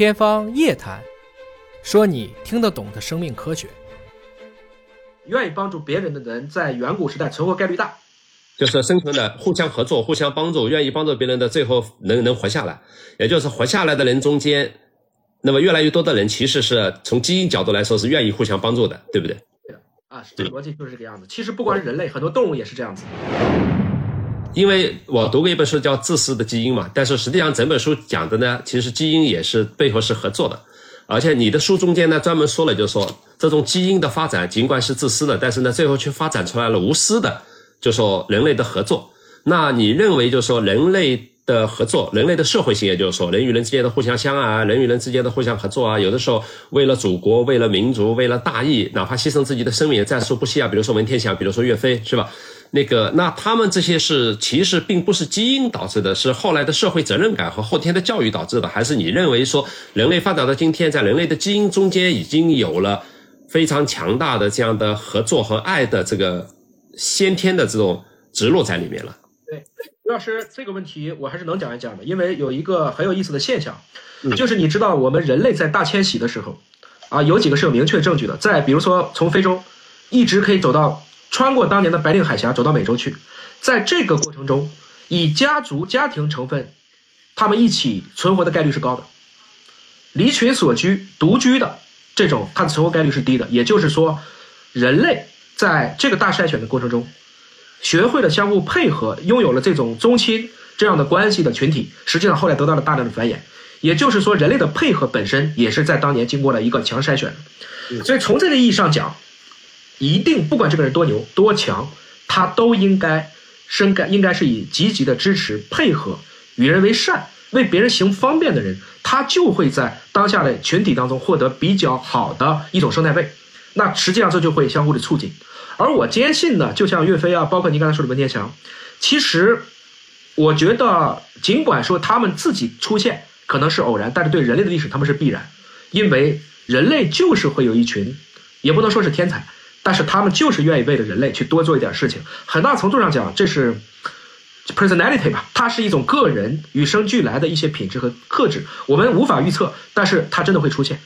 天方夜谭，说你听得懂的生命科学。愿意帮助别人的人，在远古时代存活概率大。就是生存的互相合作、互相帮助，愿意帮助别人的，最后能能活下来。也就是活下来的人中间，那么越来越多的人，其实是从基因角度来说是愿意互相帮助的，对不对？对的啊，这个逻辑就是这个样子。其实不光是人类，很多动物也是这样子。因为我读过一本书叫《自私的基因》嘛，但是实际上整本书讲的呢，其实基因也是背后是合作的。而且你的书中间呢，专门说了，就是说这种基因的发展尽管是自私的，但是呢，最后却发展出来了无私的。就说人类的合作，那你认为就说人类的合作，人类的社会性，也就是说人与人之间的互相相爱啊，人与人之间的互相合作啊，有的时候为了祖国，为了民族，为了大义，哪怕牺牲自己的生命也在所不惜啊。比如说文天祥，比如说岳飞，是吧？那个，那他们这些是其实并不是基因导致的，是后来的社会责任感和后天的教育导致的，还是你认为说人类发展到今天，在人类的基因中间已经有了非常强大的这样的合作和爱的这个？先天的这种植入在里面了。对，刘老师这个问题我还是能讲一讲的，因为有一个很有意思的现象，就是你知道我们人类在大迁徙的时候，啊，有几个是有明确证据的，在比如说从非洲一直可以走到穿过当年的白令海峡走到美洲去，在这个过程中，以家族家庭成分，他们一起存活的概率是高的，离群所居独居的这种它的存活概率是低的，也就是说，人类。在这个大筛选的过程中，学会了相互配合，拥有了这种宗亲这样的关系的群体，实际上后来得到了大量的繁衍。也就是说，人类的配合本身也是在当年经过了一个强筛选的。所以从这个意义上讲，一定不管这个人多牛多强，他都应该深该应该是以积极的支持、配合、与人为善、为别人行方便的人，他就会在当下的群体当中获得比较好的一种生态位。那实际上这就会相互的促进。而我坚信呢，就像岳飞啊，包括您刚才说的文天祥，其实我觉得，尽管说他们自己出现可能是偶然，但是对人类的历史他们是必然，因为人类就是会有一群，也不能说是天才，但是他们就是愿意为了人类去多做一点事情。很大程度上讲，这是 personality 吧，它是一种个人与生俱来的一些品质和特质，我们无法预测，但是它真的会出现。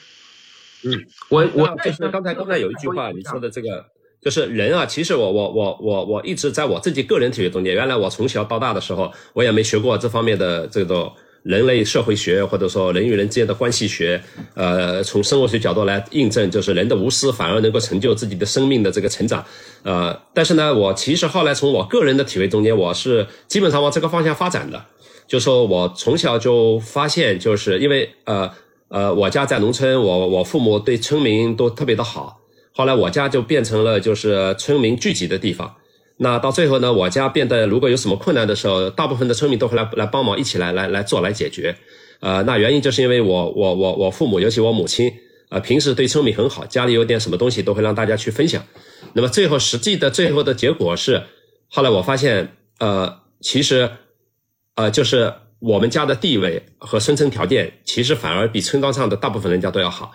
嗯，我我就是刚才刚才有一句话你说的这个。就是人啊，其实我我我我我一直在我自己个人体育中间，原来我从小到大的时候，我也没学过这方面的这种人类社会学，或者说人与人之间的关系学。呃，从生物学角度来印证，就是人的无私反而能够成就自己的生命的这个成长。呃，但是呢，我其实后来从我个人的体会中间，我是基本上往这个方向发展的。就说我从小就发现，就是因为呃呃，我家在农村，我我父母对村民都特别的好。后来我家就变成了就是村民聚集的地方，那到最后呢，我家变得如果有什么困难的时候，大部分的村民都会来来帮忙，一起来来来做来解决。呃，那原因就是因为我我我我父母，尤其我母亲，呃，平时对村民很好，家里有点什么东西都会让大家去分享。那么最后实际的最后的结果是，后来我发现，呃，其实，呃，就是我们家的地位和生存条件，其实反而比村庄上的大部分人家都要好。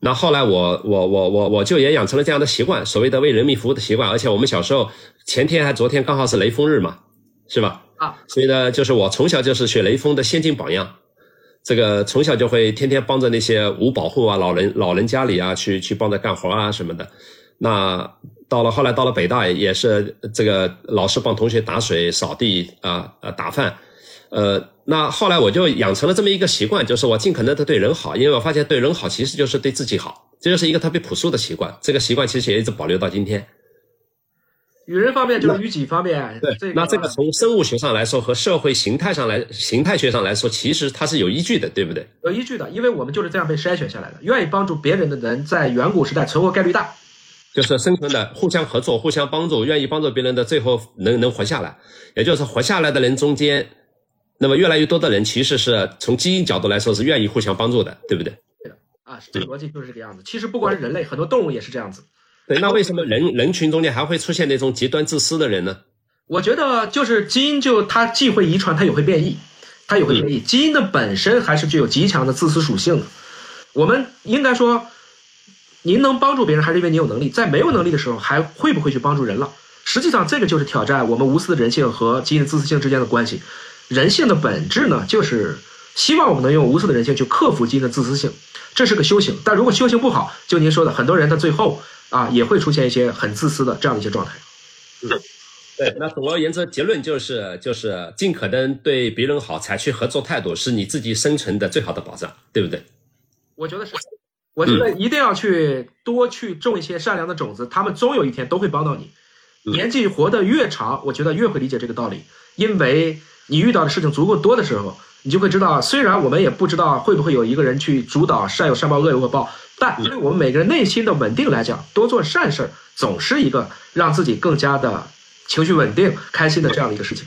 那后来我我我我我就也养成了这样的习惯，所谓的为人民服务的习惯。而且我们小时候前天还昨天刚好是雷锋日嘛，是吧？啊，所以呢，就是我从小就是学雷锋的先进榜样，这个从小就会天天帮着那些无保户啊、老人老人家里啊去去帮着干活啊什么的。那到了后来到了北大也是这个老师帮同学打水、扫地啊、呃打饭。呃，那后来我就养成了这么一个习惯，就是我尽可能的对人好，因为我发现对人好其实就是对自己好，这就是一个特别朴素的习惯。这个习惯其实也一直保留到今天。与人方面就是与己方面。对，那这个从生物学上来说和社会形态上来、形态学上来说，其实它是有依据的，对不对？有依据的，因为我们就是这样被筛选下来的。愿意帮助别人的人，在远古时代存活概率大，就是生存的互相合作、互相帮助，愿意帮助别人的，最后能能活下来，也就是活下来的人中间。那么越来越多的人其实是从基因角度来说是愿意互相帮助的，对不对？对的啊，这个逻辑就是这个样子。其实不光是人类，很多动物也是这样子。对，那为什么人人群中间还会出现那种极端自私的人呢？我觉得就是基因就它既会遗传，它也会变异，它也会变异。基因的本身还是具有极强的自私属性的。我们应该说，您能帮助别人，还是因为你有能力。在没有能力的时候，还会不会去帮助人了？实际上，这个就是挑战我们无私的人性和基因的自私性之间的关系。人性的本质呢，就是希望我们能用无私的人性去克服基因的自私性，这是个修行。但如果修行不好，就您说的，很多人他最后啊也会出现一些很自私的这样的一些状态。嗯，对。那总而言之，结论就是就是尽可能对别人好，采取合作态度，是你自己生存的最好的保障，对不对？我觉得是。我觉得一定要去多去种一些善良的种子，他们终有一天都会帮到你。年纪活得越长，我觉得越会理解这个道理，因为你遇到的事情足够多的时候，你就会知道，虽然我们也不知道会不会有一个人去主导善有善报恶有恶报，但对我们每个人内心的稳定来讲，多做善事儿总是一个让自己更加的情绪稳定、开心的这样的一个事情。